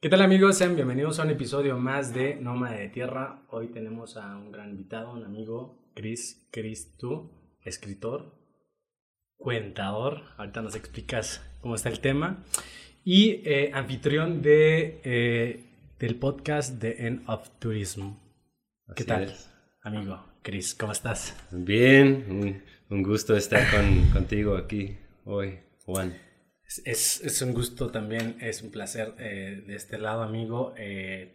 ¿Qué tal amigos? Sean bienvenidos a un episodio más de Nómada de Tierra. Hoy tenemos a un gran invitado, un amigo, Chris, Chris, tú, escritor, cuentador. Ahorita nos explicas cómo está el tema. Y eh, anfitrión de, eh, del podcast The End of Tourism. ¿Qué Así tal, es. amigo? Chris, ¿cómo estás? Bien, un, un gusto estar con, contigo aquí hoy, Juan. Es, es, un gusto también, es un placer eh, de este lado, amigo. Eh,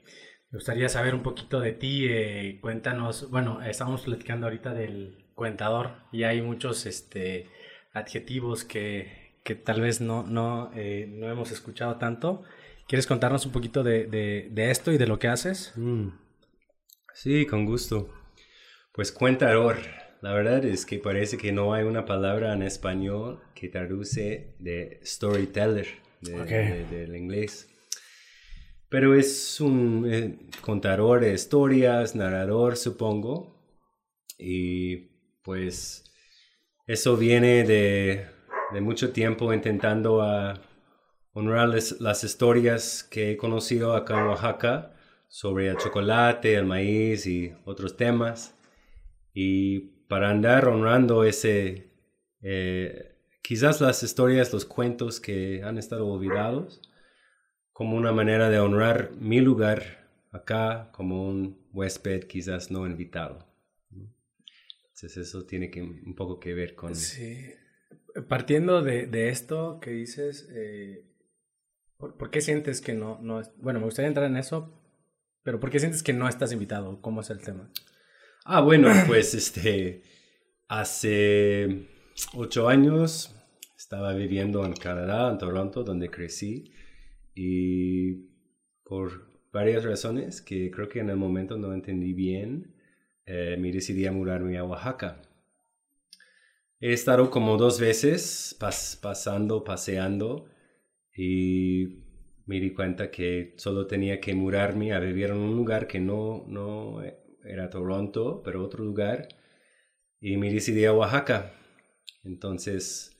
me gustaría saber un poquito de ti. eh, cuéntanos, bueno, estamos platicando ahorita del cuentador y hay muchos este, adjetivos que, que tal vez no, no, no hemos escuchado tanto. ¿Quieres contarnos un poquito de, de, de esto y de lo que haces? Mm. Sí, con gusto. Pues cuentador. La verdad es que parece que no hay una palabra en español que traduce de storyteller de- Ok. de- del inglés. Pero es un eh, contador de historias, narrador, supongo. Y pues eso viene de, de mucho tiempo intentando a honrar las, las historias que he conocido acá en Oaxaca sobre el chocolate, el maíz y otros temas. Y para andar honrando ese, eh, quizás las historias, los cuentos que han estado olvidados, como una manera de honrar mi lugar acá como un huésped quizás no invitado. Entonces eso tiene que, un poco que ver con... Sí. Partiendo de, de esto que dices, eh, ¿por, qué sientes que no, no Bueno, me gustaría entrar en eso, pero ¿por qué sientes que no estás invitado? ¿Cómo es el tema? Ah, bueno, pues este, hace ocho años estaba viviendo en Canadá, en Toronto, donde crecí, y por varias razones que creo que en el momento no entendí bien, eh, me decidí a mudarme a Oaxaca. He estado como dos veces pas- pasando, paseando, y me di cuenta que solo tenía que mudarme a vivir en un lugar que no, no era Toronto, pero otro lugar, y me decidí a Oaxaca. Entonces,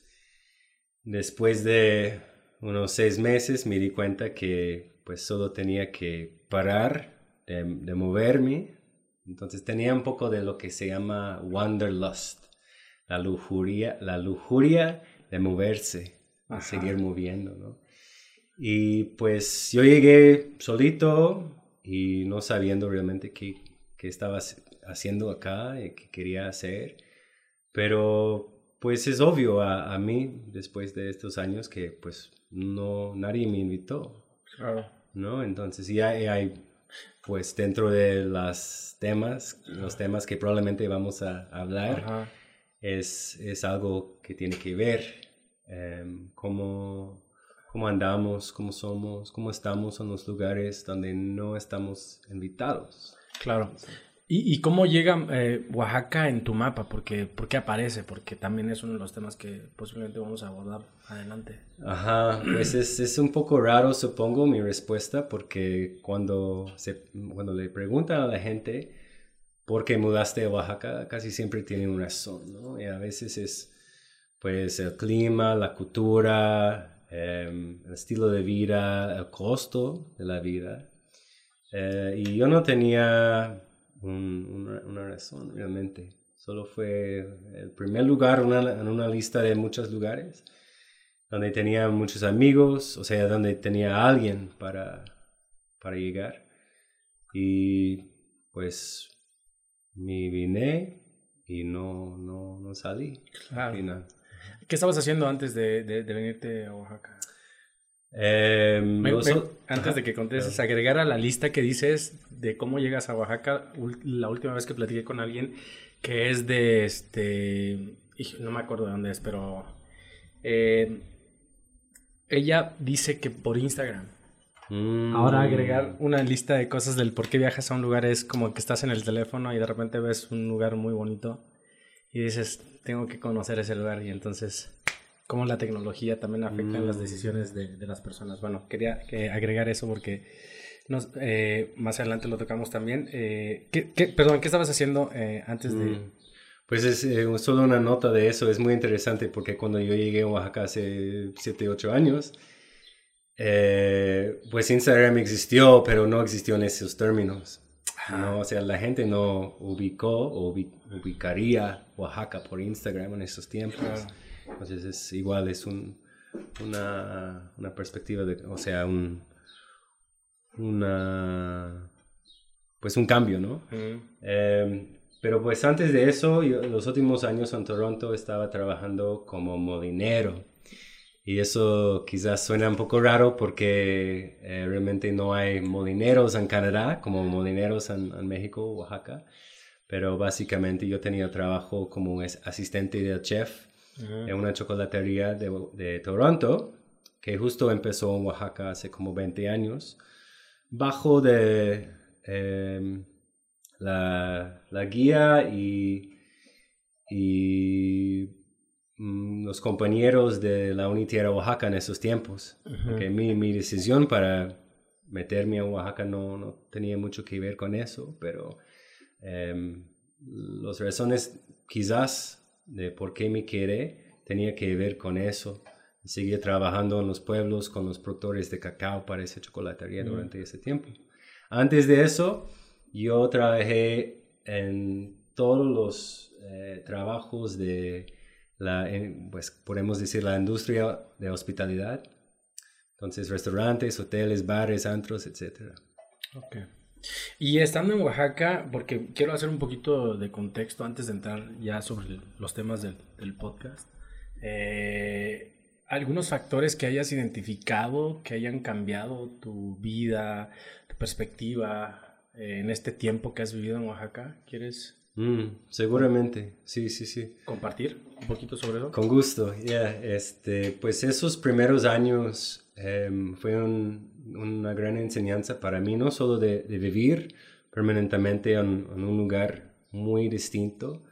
después de unos seis meses me di cuenta que pues solo tenía que parar de, de moverme. Entonces tenía un poco de lo que se llama wanderlust, la lujuria, la lujuria de moverse, de seguir moviendo, ¿no? Y pues yo llegué solito y no sabiendo realmente qué, qué estaba hac- haciendo acá y qué quería hacer. Pero pues es obvio a, a mí, después de estos años, que pues no, nadie me invitó, Claro. ¿no? Entonces ya hay, pues dentro de los temas, los temas que probablemente vamos a hablar, Ajá. es, es algo que tiene que ver em, cómo, cómo andamos, cómo somos, cómo estamos en los lugares donde no estamos invitados. Claro. ¿Y, y cómo llega eh, Oaxaca en tu mapa? Porque, ¿Por qué aparece? Porque también es uno de los temas que posiblemente vamos a abordar adelante. Ajá, pues es, es un poco raro, supongo, mi respuesta, porque cuando, se, cuando le preguntan a la gente por qué mudaste a Oaxaca, casi siempre tienen una razón, ¿no? Y a veces es, pues, el clima, la cultura, em, el estilo de vida, el costo de la vida. Eh, y yo no tenía un- una, una razón realmente. Solo fue el primer lugar una- en una lista de muchos lugares donde tenía muchos amigos, o sea, donde tenía alguien para, para llegar. Y pues me vine y no, no, no salí. Claro. al final. ¿Qué estabas haciendo antes de, de- de venirte a Oaxaca? Eh, Me- me- antes de que contestes, agregar a la lista que dices de cómo llegas a Oaxaca, la última vez que platiqué con alguien que es de este, no me acuerdo de dónde es, pero eh, ella dice que por Instagram. Mm. Ahora agregar una lista de cosas del por qué viajas a un lugar es como que estás en el teléfono y de repente ves un lugar muy bonito y dices, tengo que conocer ese lugar y entonces cómo la tecnología también afecta en las Mm. decisiones de, de las personas. Bueno, quería que agregar eso porque nos, eh, más adelante lo tocamos también. Eh, ¿qué, qué- perdón, ¿qué estabas haciendo eh, antes de...? Mm. Pues es eh, solo una nota de eso, es muy interesante porque cuando yo llegué a Oaxaca hace 7, 8 años, Eh, pues Instagram existió, pero no existió en esos términos. ¿no? O sea, la gente no ubicó o ubicaría Oaxaca por Instagram en esos tiempos. Entonces es igual, es un, una, una perspectiva de, o sea, un, una, pues un cambio, ¿no? Em, pero pues antes de eso, yo, los últimos años en Toronto estaba trabajando como molinero. Y eso quizás suena un poco raro porque eh, realmente no hay molineros en Canadá como molineros en, en México, Oaxaca. Pero básicamente yo tenía trabajo como asistente del chef en una chocolatería de, de, Toronto, que justo empezó en Oaxaca hace como 20 años, bajo de em, la, la, guía y, y mm, los compañeros de la Unitera Oaxaca en esos tiempos. mi, mi, decisión para meterme a Oaxaca no, no, tenía mucho que ver con eso, pero um, las razones quizás de por qué me quedé tenía que ver con eso. Seguí trabajando en los pueblos con los productores de cacao para esa chocolatería durante ese tiempo. Antes de eso, yo trabajé en todos los eh, trabajos de la, pues podemos decir, la industria de hospitalidad. Entonces, restaurantes, hoteles, bares, antros, etc. Ok. Y estando en Oaxaca, porque quiero hacer un poquito de contexto antes de entrar ya sobre los temas del, podcast, eh, algunos factores que hayas identificado, que hayan cambiado tu vida, tu perspectiva eh, en este tiempo que has vivido en Oaxaca, ¿quieres? Mm, seguramente, sí, sí, sí. ¿Compartir un poquito sobre eso? Con gusto, ya. Este, pues esos primeros años em, fue una gran enseñanza para mí, no solo de, vivir permanentemente en, un lugar muy distinto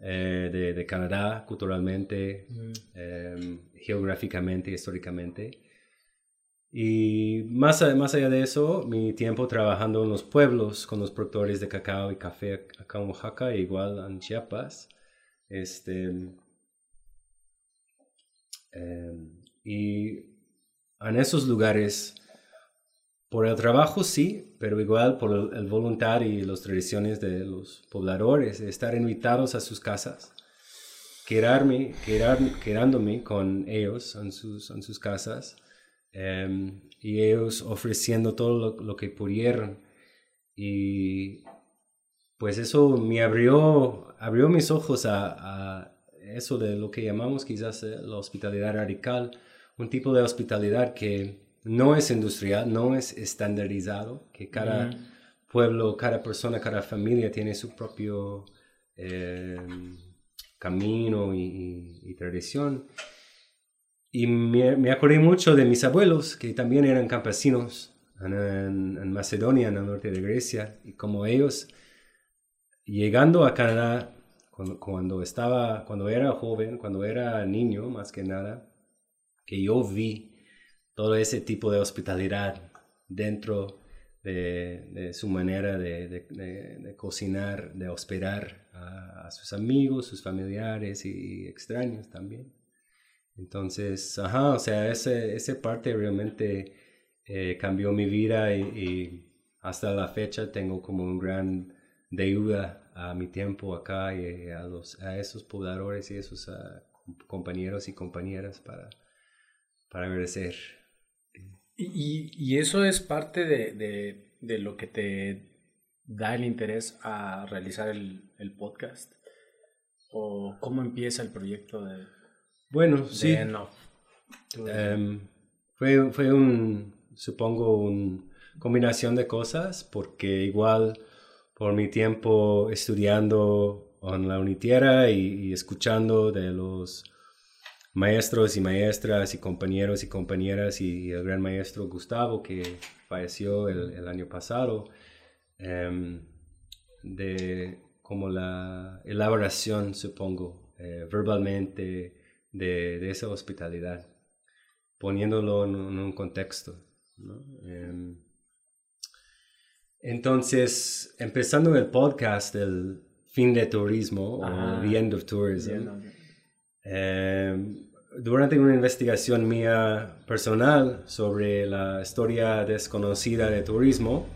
eh, de, Canadá, culturalmente, mm. em, geográficamente, históricamente, y más, más allá de eso, mi tiempo trabajando en los pueblos con los productores de cacao y café acá en Oaxaca, e igual en Chiapas. Este, em, y en esos lugares, por el trabajo sí, pero igual por el, voluntad y las tradiciones de los pobladores, estar invitados a sus casas, quedarme, quedar, quedándome con ellos en sus, en sus casas Em, y ellos ofreciendo todo lo, que pudieron. Y pues eso me abrió, abrió mis ojos a, eso de lo que llamamos quizás eh, la hospitalidad radical, un tipo de hospitalidad que no es industrial, no es estandarizado, que cada pueblo, cada persona, cada familia tiene su propio em, camino y tradición. Y me, acordé mucho de mis abuelos, que también eran campesinos en, Macedonia, en el norte de Grecia, y como ellos, llegando a Canadá, cuando, cuando, estaba, cuando era joven, cuando era niño más que nada, que yo vi todo ese tipo de hospitalidad dentro de, su manera de, cocinar, de hospedar a, sus amigos, sus familiares y extraños también. Entonces, ajá, o sea, ese, ese parte realmente eh, cambió mi vida y, hasta la fecha tengo como un gran deuda a mi tiempo acá y a, los, a esos pobladores y esos ah, compañeros y compañeras para, para agradecer. Y, y, eso es parte de, de, de, lo que te da el interés a realizar el, el podcast? ¿O cómo empieza el proyecto de, bueno, sí. Em, fue, fue un, supongo, una combinación de cosas, porque igual por mi tiempo estudiando en la Unitiera y, escuchando de los maestros y maestras y compañeros y compañeras y el gran maestro Gustavo que falleció el, año pasado, em, de como la elaboración, supongo, eh, verbalmente, de, esa hospitalidad, poniéndolo en, un contexto. Em, entonces, empezando el podcast del fin de turismo o The End of Tourism, em, durante una investigación mía personal sobre la historia desconocida de turismo,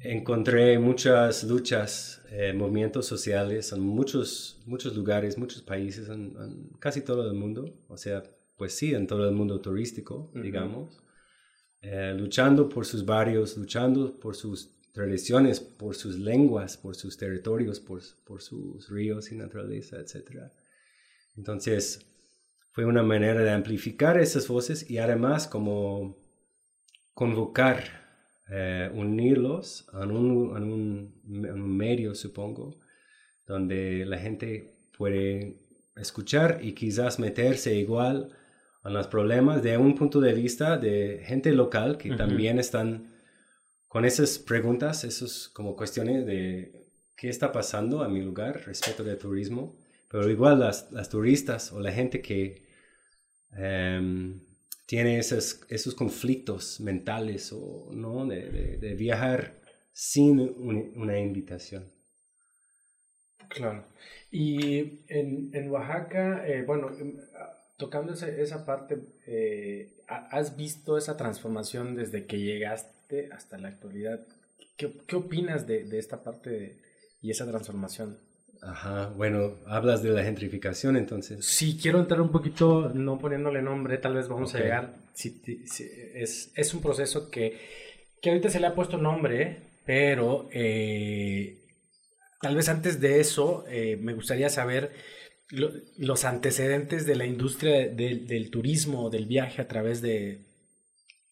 encontré muchas luchas, eh, movimientos sociales en muchos, muchos lugares, muchos países, en, casi todo el mundo, o sea, pues sí, en todo el mundo turístico, digamos, eh, luchando por sus barrios, luchando por sus tradiciones, por sus lenguas, por sus territorios, por, por sus ríos y naturaleza, etc. Entonces, fue una manera de amplificar esas voces y además como convocar, eh, unirlos en un, en, un, medio, supongo, donde la gente puede escuchar y quizás meterse igual en los problemas de un punto de vista de gente local que también están con esas preguntas, esas como cuestiones de qué está pasando a mi lugar respecto del turismo, pero igual las, las turistas o la gente que em, tiene esos, esos conflictos mentales o no de, de, viajar sin una invitación. Claro. Y en, en Oaxaca, eh, bueno, em, tocando esa, parte, eh, ¿has visto esa transformación desde que llegaste? hasta la actualidad. ¿Qué, qué opinas de, de, esta parte y esa transformación? Ajá, bueno, hablas de la gentrificación entonces. Sí, quiero entrar un poquito, no poniéndole nombre, tal vez vamos a llegar. Si, es, es, un proceso que, que ahorita se le ha puesto nombre, pero eh, tal vez antes de eso eh, me gustaría saber los antecedentes de la industria del turismo, del viaje a través de,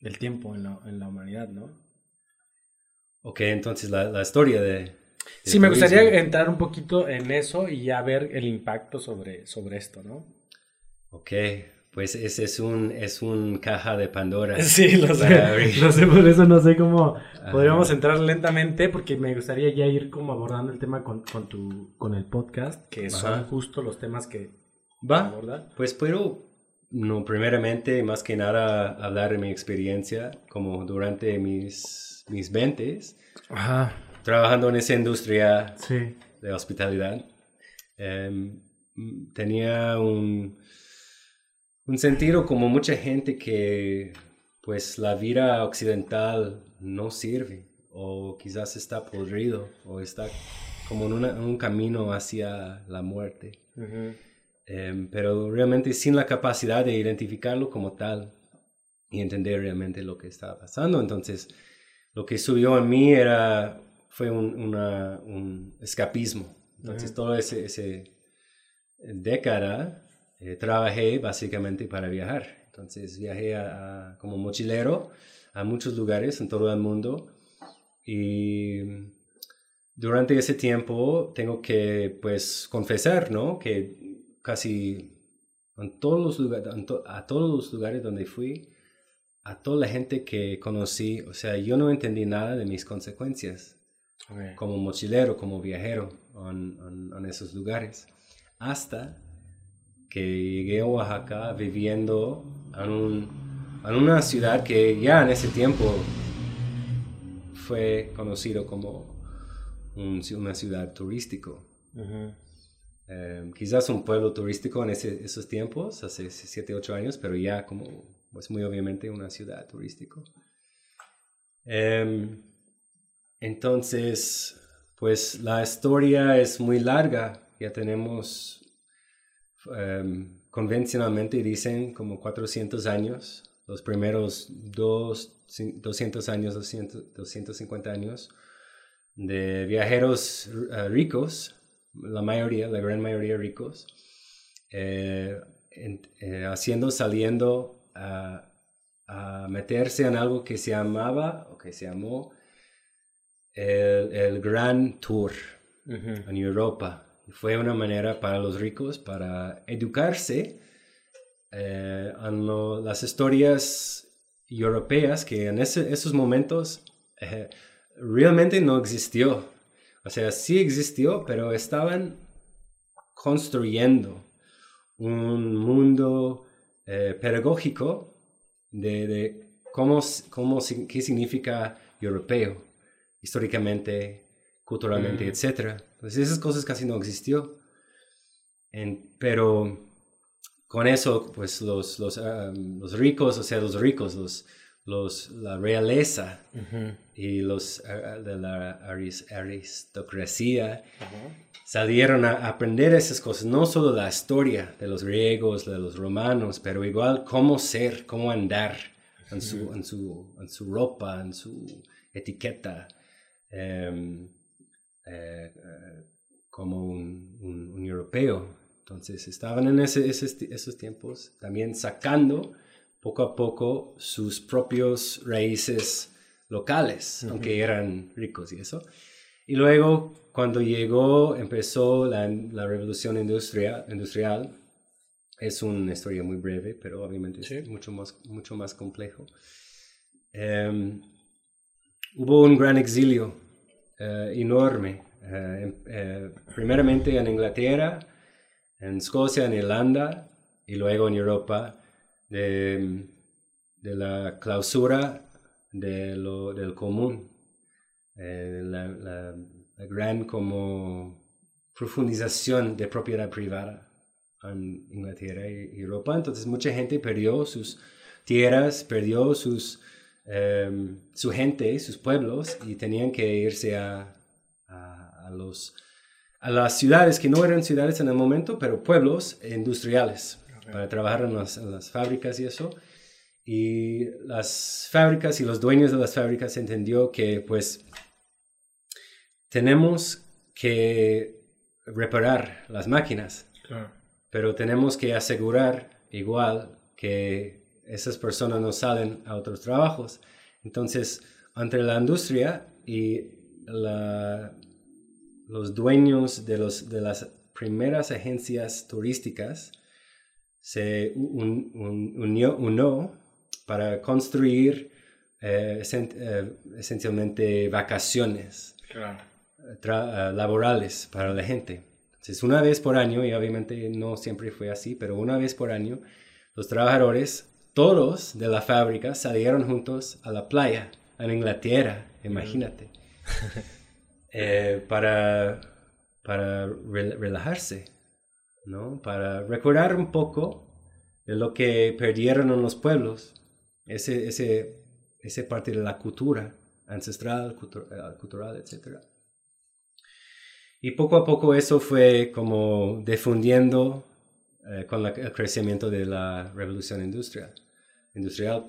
del tiempo en la, en la humanidad, ¿no? Ok, entonces la, la historia de... sí, me gustaría entrar un poquito en eso y ya ver el impacto sobre, sobre esto, ¿no? Ok, pues ese es un, es un caja de Pandora. Sí, lo sé, lo sé, por eso no sé cómo podríamos entrar lentamente, porque me gustaría ya ir como abordando el tema con, con tu, con el podcast, que son justo los temas que va abordar. Pues puedo no, primeramente, más que nada, hablar de mi experiencia como durante mis, mis 20 trabajando en esa industria de hospitalidad. Em, tenía un, un sentido como mucha gente que pues la vida occidental no sirve o quizás está podrido o está como en, un camino hacia la muerte. Em, pero realmente sin la capacidad de identificarlo como tal y entender realmente lo que estaba pasando. Entonces, lo que subió en mí era, fue un, una, un escapismo. Entonces, todo ese, ese década eh, trabajé básicamente para viajar. Entonces, viajé a, como mochilero a muchos lugares en todo el mundo y durante ese tiempo tengo que pues confesar, ¿no? Que casi en todos los lugares, a todos los lugares donde fui, a toda la gente que conocí, o sea, yo no entendí nada de mis consecuencias como mochilero, como viajero en, en, esos lugares, hasta que llegué a Oaxaca viviendo en, un, en, una ciudad que ya en ese tiempo fue conocido como una ciudad turístico. Em, quizás un pueblo turístico en esos tiempos, hace 7, 8 años, pero ya como, pues muy obviamente una ciudad turística. Em, entonces, pues la historia es muy larga, ya tenemos, em, convencionalmente dicen como 400 años, los primeros dos, 200 años, 200, 250 años de viajeros eh, ricos la mayoría, la gran mayoría ricos, eh, eh, haciendo, saliendo a, meterse en algo que se llamaba o que se llamó el, el Grand Tour en Europa. Fue una manera para los ricos para educarse eh, en las historias europeas que en esos momentos realmente no existió. O sea, sí existió, pero estaban construyendo un mundo eh, pedagógico de, cómo, cómo, qué significa europeo, históricamente, culturalmente, mm. etc. Entonces esas cosas casi no existió. pero con eso, pues los, los, um, los, ricos, o sea, los ricos, los, los, la realeza y los uh, de la aristocracia salieron a aprender esas cosas, no solo la historia de los griegos, de los romanos, pero igual cómo ser, cómo andar en su, en su, en su ropa, en su etiqueta, eh, eh, como un, un, europeo. Entonces estaban en ese, esos tiempos también sacando poco a poco sus propios raíces locales, aunque eran ricos y eso. Y luego, cuando llegó, empezó la, la revolución industrial, industrial, es una historia muy breve, pero obviamente es mucho más, mucho más complejo. Em, hubo un gran exilio eh, enorme, eh, eh, primeramente en Inglaterra, en Escocia, en Irlanda y luego en Europa, de, de la clausura de lo, del común, eh, la, la, gran como profundización de propiedad privada en Inglaterra y Europa. Entonces mucha gente perdió sus tierras, perdió sus, em, su gente, sus pueblos y tenían que irse a, a, los, a las ciudades que no eran ciudades en el momento, pero pueblos industriales para trabajar en las, en las fábricas y eso. Y las fábricas y los dueños de las fábricas entendió que pues tenemos que reparar las máquinas, pero tenemos que asegurar igual que esas personas no salen a otros trabajos. Entonces, entre la industria y los dueños de, los, de las primeras agencias turísticas se unió, unió para construir eh, eh, esencialmente vacaciones eh, laborales para la gente. Entonces, una vez por año, y obviamente no siempre fue así, pero una vez por año, los trabajadores, todos de la fábrica, salieron juntos a la playa en Inglaterra, imagínate, para, para relajarse, ¿no? para recordar un poco de lo que perdieron en los pueblos ese, ese, ese parte de la cultura ancestral, eh, cultural, etc. Y poco a poco eso fue como difundiendo eh, con el crecimiento de la revolución industrial. Industrial.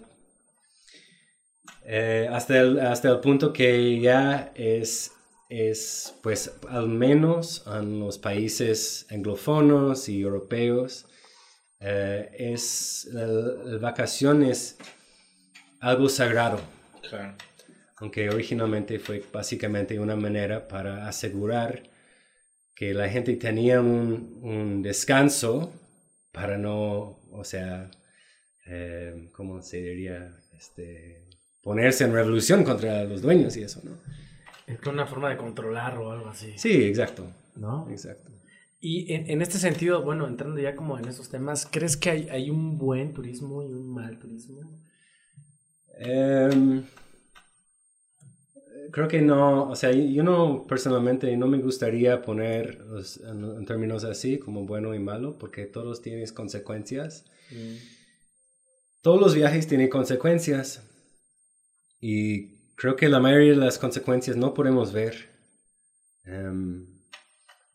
Eh, hasta, el, hasta el punto que ya es, es, pues, al menos en los países anglófonos y europeos, es las vacaciones algo sagrado. Aunque originalmente fue básicamente una manera para asegurar que la gente tenía un, descanso para no, o sea, eh, ¿cómo se diría? Este, ponerse en revolución contra los dueños y eso, ¿no? Es una forma de controlar o algo así. Sí, exacto. ¿No? Exacto. Y en, este sentido, bueno, entrando ya como en esos temas, ¿crees que hay, hay un buen turismo y un mal turismo? Em, creo que no, o sea, yo no personalmente no me gustaría poner en, términos así como bueno y malo, porque todos tienen consecuencias. Mm. Todos los viajes tienen consecuencias y creo que la mayoría de las consecuencias no podemos ver. Em,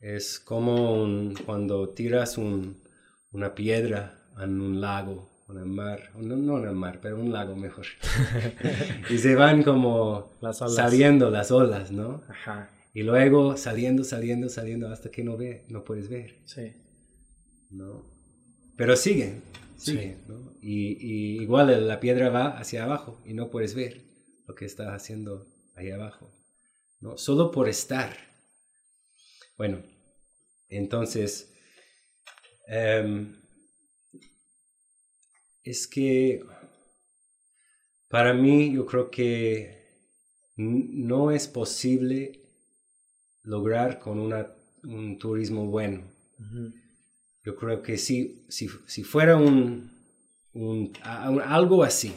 es como cuando tiras una piedra en un lago en el mar, no, no en el mar, pero un lago mejor. y se van como saliendo las olas, ¿no? Ajá. Y luego saliendo, saliendo, saliendo hasta que no ve, no puedes ver. Sí. ¿No? Pero siguen, siguen, ¿no? Y, y, igual la piedra va hacia abajo y no puedes ver lo que está haciendo ahí abajo, ¿no? Solo por estar. Bueno, entonces, um, es que para mí yo creo que no es posible lograr con un turismo bueno. Yo creo que si, si, si fuera un, algo así,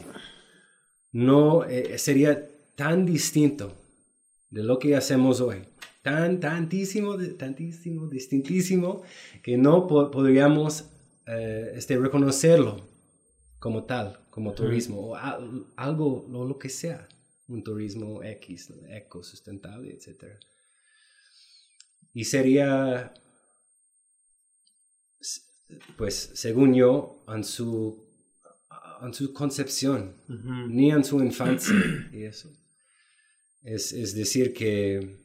no eh, sería tan distinto de lo que hacemos hoy. Tan, tantísimo, tantísimo, distintísimo, que no podríamos eh, este, reconocerlo como tal, como turismo, o algo, lo, lo, que sea, un turismo X, eco, sustentable, etc. Y sería, pues, según yo, en su, en su concepción, ni en su infancia, y eso. Es, es decir que,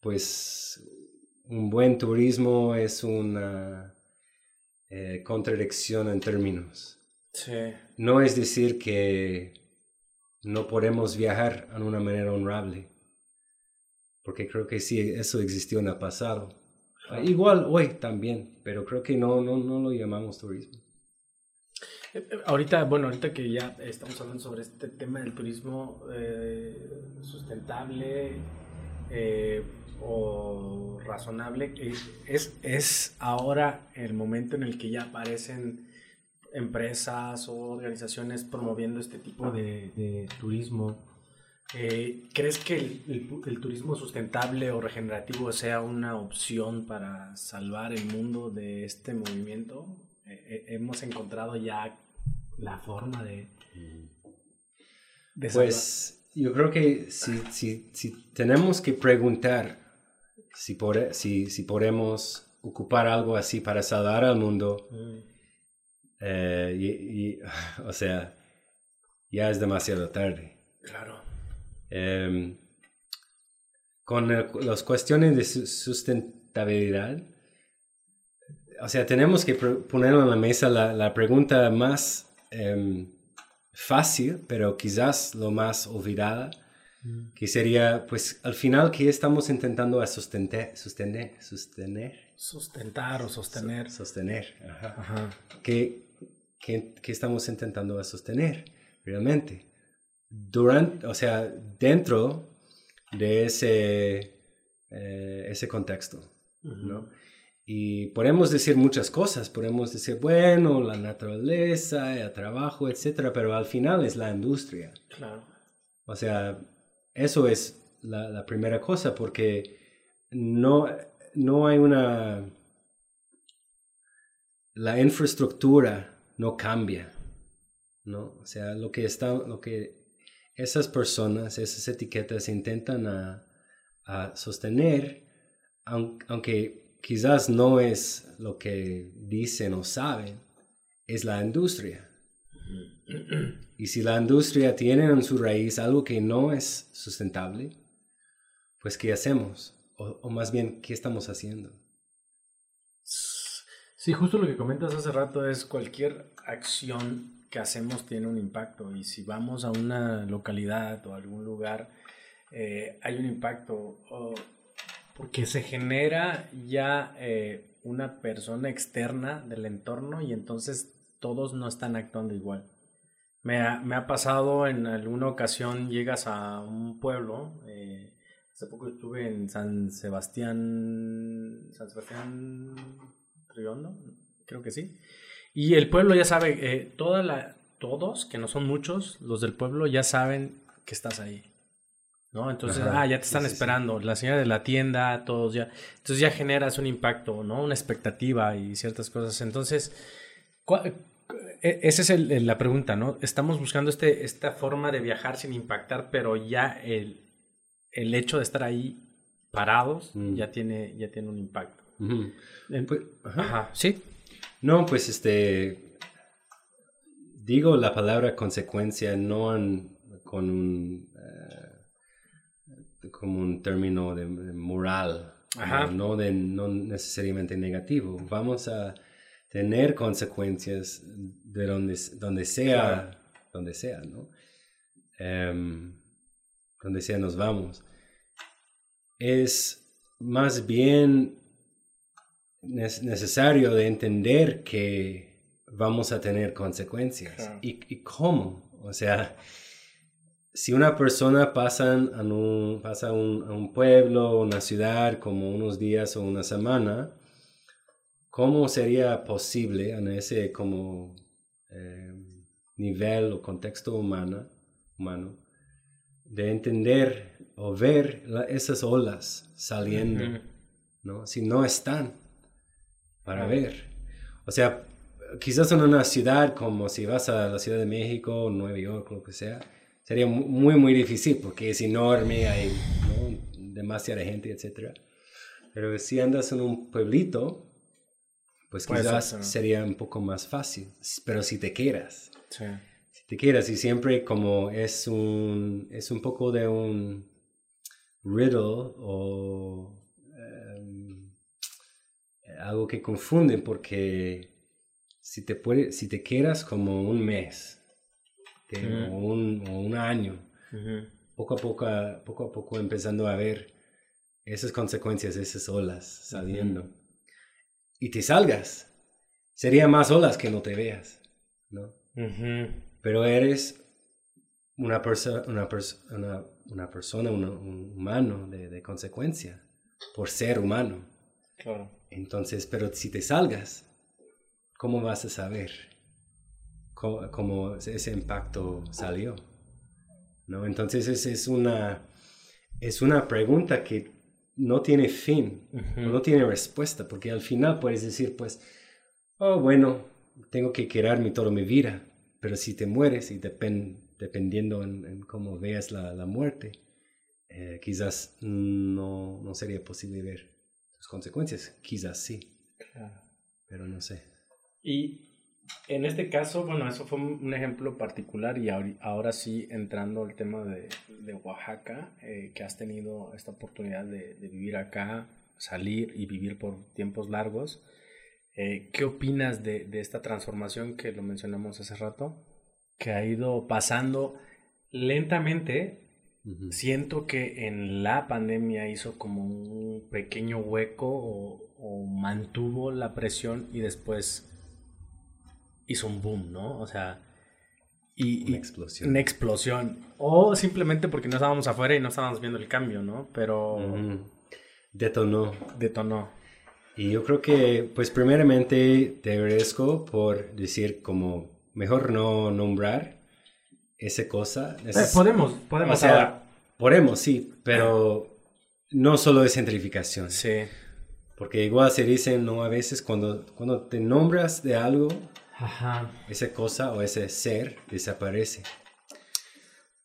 pues, un buen turismo es una eh, contradicción en términos. Sí. No es decir que no podemos viajar de una manera honorable, porque creo que sí, eso existió en el pasado. Igual hoy también, pero creo que no, no, no lo llamamos turismo. Eh, eh, ahorita, bueno, ahorita que ya estamos hablando sobre este tema del turismo sustentable, o razonable, es, es ahora el momento en el que ya aparecen empresas o organizaciones promoviendo este tipo de, turismo. Eh, ¿Crees que el, turismo sustentable o regenerativo sea una opción para salvar el mundo de este movimiento? Eh, eh, hemos encontrado ya la forma de... de pues yo creo que si, si, si tenemos que preguntar si, si, si podemos ocupar algo así para salvar al mundo, mm. y, o sea, ya es demasiado tarde. Claro. Em, con las cuestiones de sustentabilidad, o sea, tenemos que poner en la mesa la, la pregunta más em, fácil, pero quizás lo más olvidada, Mm. que sería, pues, al final, ¿qué estamos intentando a sostener? Sostener, sostener. Sustentar o sostener. sostener, ajá. ¿Qué, qué, qué, estamos intentando a sostener realmente? Durante, o sea, dentro de ese, eh, ese contexto, ¿no? Y podemos decir muchas cosas, podemos decir, bueno, la naturaleza, el trabajo, etcétera, pero al final es la industria. Claro. O sea, eso es la, primera cosa, porque no, no hay una... La infraestructura no cambia, ¿no? O sea, lo que, está, lo que esas personas, esas etiquetas intentan a, sostener, aunque quizás no es lo que dicen o saben, es la industria. Y si la industria tiene en su raíz algo que no es sustentable, pues ¿qué hacemos? O, más bien, ¿qué estamos haciendo? Sí, justo lo que comentas hace rato es cualquier acción que hacemos tiene un impacto y si vamos a una localidad o algún lugar, eh, hay un impacto porque se genera ya eh, una persona externa del entorno y entonces todos no están actuando igual. Me ha, me ha pasado en alguna ocasión, llegas a un pueblo, eh, hace poco estuve en San Sebastián, San Sebastián Riondo, creo que sí, y el pueblo ya sabe, eh, toda la, todos, que no son muchos, los del pueblo ya saben que estás ahí. ¿no? Entonces, ah, ya te están esperando, la señora de la tienda, todos ya. Entonces ya generas un impacto, ¿no? Una expectativa y ciertas cosas. Entonces, e, esa es la pregunta, ¿no? Estamos buscando este, esta forma de viajar sin impactar, pero ya el, el hecho de estar ahí parados mm. ya, tiene, ya tiene un impacto. Pues, ajá. sí. No, pues este, digo la palabra consecuencia no con un, eh, como un término de, moral, No, de, no necesariamente negativo. Vamos a tener consecuencias de donde, donde sea, donde sea, ¿no? Em, donde sea nos vamos. Es más bien necesario de entender que vamos a tener consecuencias. ¿Y, cómo? O sea, si una persona pasa, a un, pasa a un, a un pueblo, una ciudad, como unos días o una semana, ¿Cómo sería posible en ese como eh, nivel o contexto humano, humano de entender o ver esas olas saliendo, ¿no? Si no están. Para ver. O sea, quizás en una ciudad como si vas a la Ciudad de México, Nueva York, lo que sea, sería muy, muy difícil porque es enorme, hay demasiada gente, etc. Pero si andas en un pueblito, pues quizás sería un poco más fácil. Pero si te quieras. Si te quieras y siempre como es un, es un poco de un riddle o algo que confunde porque si te, puede, si te quedas como un mes o, un, año, poco, a poco, poco a poco empezando a ver esas consecuencias, esas olas saliendo, y te salgas, sería más olas que no te veas, ¿no? Pero eres una, una, una, una, persona, un, humano de, de, consecuencia, por ser humano. Claro. Entonces, pero si te salgas, ¿cómo vas a saber cómo, ese impacto salió? ¿No? Entonces, es, es, una, es una pregunta que no tiene fin, no tiene respuesta, porque al final puedes decir, pues, oh, bueno, tengo que quedarme toda mi vida, pero si te mueres y dependiendo en, cómo veas la, la muerte, eh, quizás no, no, sería posible ver sus consecuencias, quizás sí, pero no sé. Y en este caso, bueno, eso fue un ejemplo particular y ahora sí entrando al tema de, de Oaxaca, eh, que has tenido esta oportunidad de, vivir acá, salir y vivir por tiempos largos. Eh, ¿Qué opinas de, de, esta transformación que lo mencionamos hace rato? Que ha ido pasando lentamente. Siento que en la pandemia hizo como un pequeño hueco o, o mantuvo la presión y después hizo un boom, ¿no? O sea, y, una explosión. Una explosión. O simplemente porque no estábamos afuera y no estábamos viendo el cambio, ¿no? Pero... Detonó. Detonó. Y yo creo que, pues primeramente te agradezco por decir como mejor no nombrar esa cosa. Eh, podemos, podemos. O sea, podemos, sí, pero no solo es gentrificación. Sí. Porque igual se dicen, ¿no? A veces cuando, cuando te nombras de algo, esa cosa o ese ser desaparece.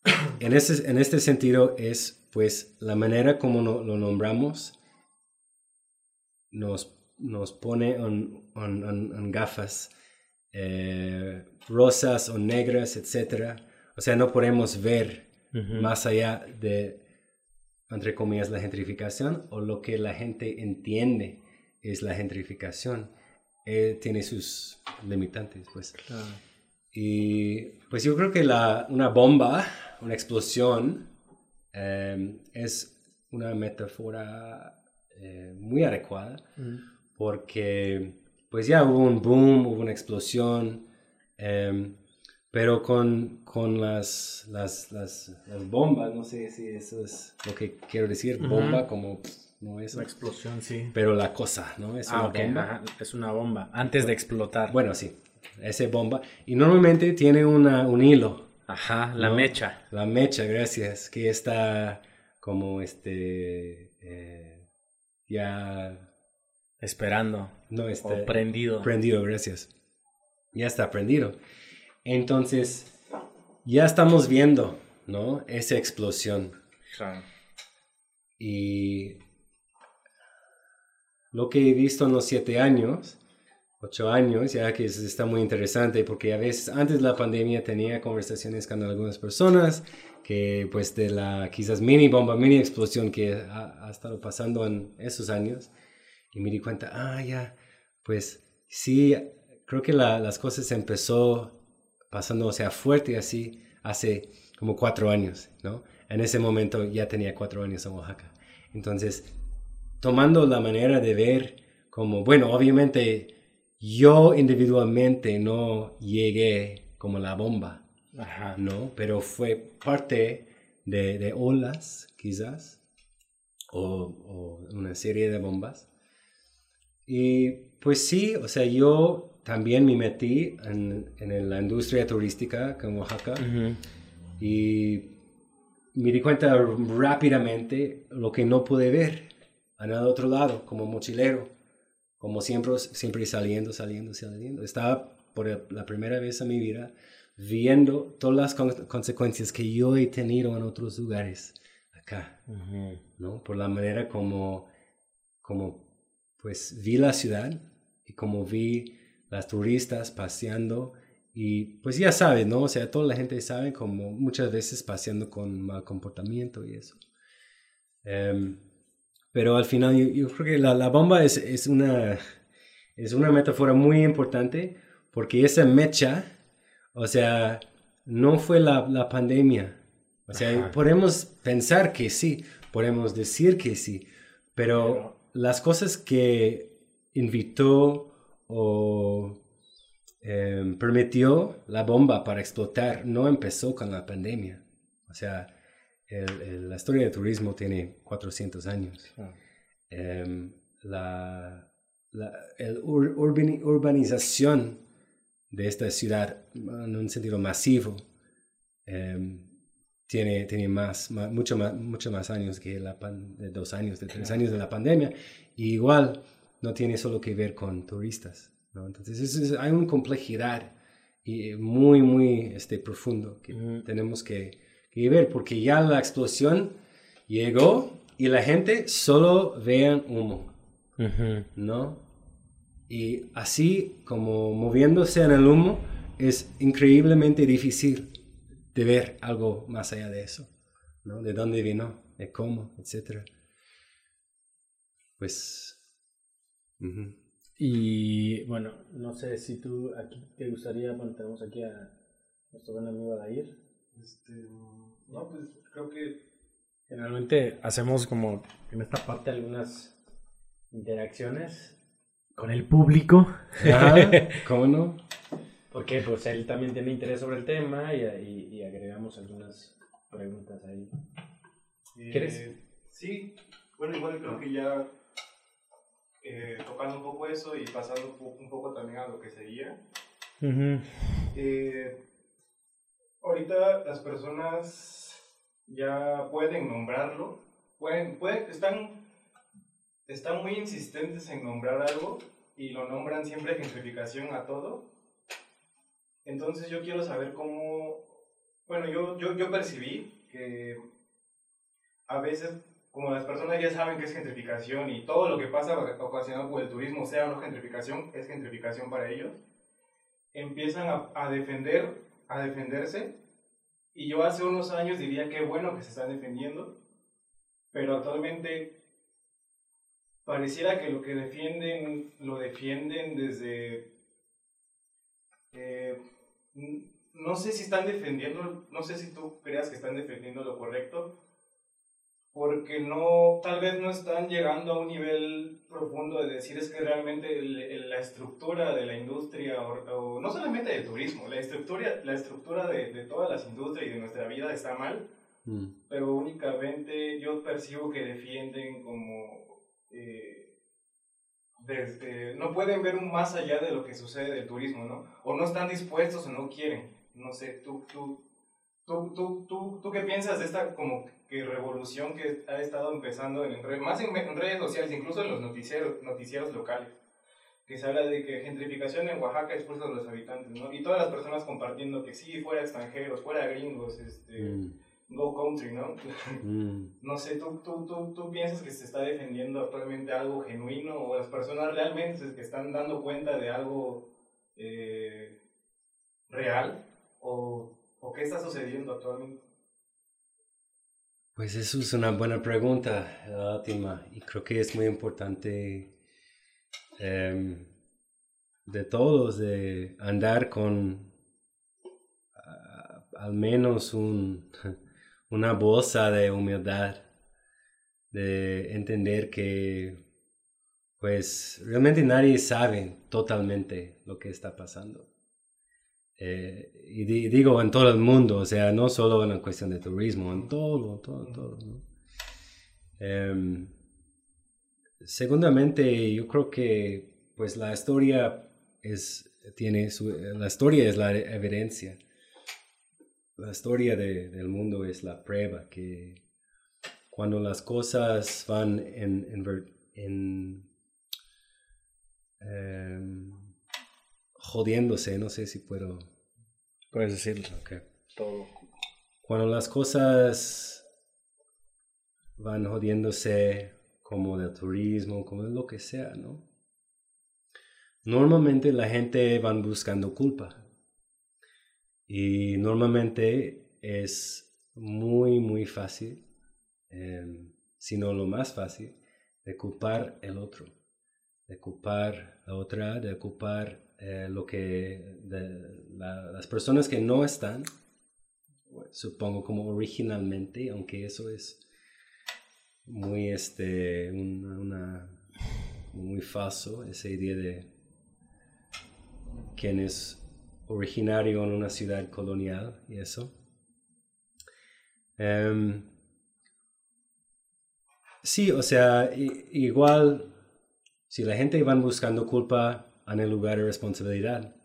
En, ese, en este sentido es pues la manera como lo nombramos nos, nos pone en, gafas eh, rosas o negras, etc. O sea, no podemos ver más allá de, entre comillas, la gentrificación o lo que la gente entiende es la gentrificación. Eh, tiene sus limitantes, pues. Y pues yo creo que la, una bomba, una explosión, em, es una metáfora eh, muy adecuada porque pues ya hubo un boom, hubo una explosión, em, pero con, con las, las, las, bombas, no sé si eso es lo que quiero decir, bomba como no es una explosión, sí. Pero la cosa, ¿no? Es ah, una bomba. es una bomba, antes de explotar. Bueno, sí, esa bomba. Y normalmente tiene una, un hilo. Ajá, la mecha. La mecha, gracias, que está como este, eh, ya... Esperando. No, está... prendido. Prendido, gracias. Ya está prendido. Entonces, ya estamos viendo, ¿no? Esa explosión. Claro. Y lo que he visto en los siete años, ocho años, ya que está muy interesante porque a veces antes de la pandemia tenía conversaciones con algunas personas que pues de la quizás mini bomba, mini explosión que ha, estado pasando en esos años y me di cuenta, ah, ya, pues sí, creo que las cosas empezó pasando, o sea, fuerte así hace como cuatro años, ¿no? En ese momento ya tenía cuatro años en Oaxaca. Entonces, tomando la manera de ver como, bueno, obviamente yo individualmente no llegué como la bomba, ¿no? Pero fue parte de, olas, quizás, o, una serie de bombas. Y pues sí, o sea, yo también me metí en, la industria turística en Oaxaca y me di cuenta rápidamente lo que no pude ver en el otro lado como mochilero. como siempre, siempre saliendo, saliendo, saliendo. Estaba por la primera vez en mi vida viendo todas las consecuencias que yo he tenido en otros lugares acá, ¿no? Por la manera como, como, pues, vi la ciudad y como vi las turistas paseando y, pues, ya sabes, ¿no? O sea, toda la gente sabe como muchas veces paseando con mal comportamiento y eso. Em, pero al final yo, creo que la, la bomba es, es, una, es una metáfora muy importante porque esa mecha, o sea, no fue la, la pandemia. O sea, podemos pensar que sí, podemos decir que sí, pero, las cosas que invitó o em, permitió la bomba para explotar no empezó con la pandemia. O sea, la historia del turismo tiene 400 años. Em, la, la urbanización de esta ciudad en un sentido masivo em, tiene, tiene más, mucho, más, mucho más años que la de dos años, de tres años de la pandemia. Y igual no tiene solo que ver con turistas. ¿no? Entonces hay una complejidad y muy, muy este, profundo que tenemos que, que, ver porque ya la explosión llegó y la gente solo vean humo. ¿no? Y así como moviéndose en el humo es increíblemente difícil de ver algo más allá de eso, ¿no? De dónde vino, de cómo, etc. Pues... Y bueno, no sé si tú aquí te gustaría, bueno, tenemos aquí a nuestro buen amigo Adair. Este, no, pues creo que generalmente hacemos como en esta parte algunas interacciones con el público. ¿Cómo no? Porque pues él también tiene interés sobre el tema y, y, agregamos algunas preguntas ahí. Eh, ¿Quieres? Sí, bueno, igual creo que ya eh, tocando un poco eso y pasando un poco, también a lo que seguía. Eh, ahorita las personas ya pueden nombrarlo, pueden, pueden, están están muy insistentes en nombrar algo y lo nombran siempre gentrificación a todo. Entonces yo quiero saber cómo, bueno, yo, yo, yo percibí que a veces, como las personas ya saben que es gentrificación y todo lo que pasa ocasionado por el turismo, sea o no gentrificación, es gentrificación para ellos, empiezan a, a defender, a defenderse. Y yo hace unos años diría que bueno que se están defendiendo, pero actualmente pareciera que lo que defienden lo defienden desde... Eh, no sé si están defendiendo, no sé si tú creas que están defendiendo lo correcto, porque no, tal vez no están llegando a un nivel profundo de decir es que realmente la estructura de la industria, o, no solamente del turismo, la estructura, la estructura de, de todas las industrias y de nuestra vida está mal, mm. pero únicamente yo percibo que defienden como eh, desde, no pueden ver más allá de lo que sucede del turismo, ¿no? O no están dispuestos o no quieren. No sé, tú, tú, tú, tú, tú, tú qué piensas de esta como que revolución que ha estado empezando en, más en, redes sociales, incluso en los noticieros, noticieros locales? que se habla de que gentrificación en Oaxaca expulsa a los habitantes, ¿no? Y todas las personas compartiendo que sí, fuera extranjeros, fuera gringos, este, mm. Go Country, ¿no? Mm. No sé, ¿tú, tú, tú, ¿tú piensas que se está defendiendo actualmente algo genuino o las personas realmente que están dando cuenta de algo eh, real? ¿O, ¿O qué está sucediendo actualmente? Pues eso es una buena pregunta, Tima, y creo que es muy importante em, de todos de andar con al menos un una bolsa de humildad, de entender que pues realmente nadie sabe totalmente lo que está pasando. Eh, y digo en todo el mundo, o sea, no solo en la cuestión de turismo, en todo, todo, todo. Em, segundamente, yo creo que pues la historia es, tiene su, la historia es la evidencia la historia de, del mundo es la prueba que cuando las cosas van en, en, em, jodiéndose, no sé si puedo... Puedes decirlo. Okay. Todo. Cuando las cosas van jodiéndose como del turismo, como de lo que sea, ¿no? Normalmente la gente van buscando culpa. Y normalmente es muy, muy fácil, eh, si no lo más fácil, de culpar el otro, de culpar la otra, de culpar eh, lo que las personas que no están, supongo como originalmente, aunque eso es muy este una, una muy falso esa idea de quién es originario en una ciudad colonial y eso. Um, sí, o sea, igual si la gente va buscando culpa en el lugar de responsabilidad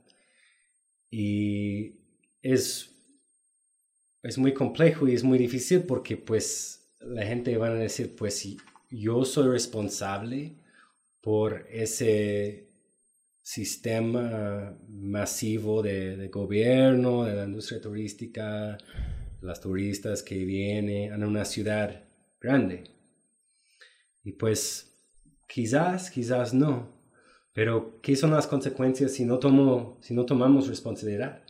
y es, es muy complejo y es muy difícil porque pues la gente va a decir pues yo soy responsable por ese sistema masivo de, de, gobierno, de la industria turística, las turistas que vienen a una ciudad grande. Y pues quizás, quizás no, pero ¿qué son las consecuencias si no, tomo, si no tomamos responsabilidad?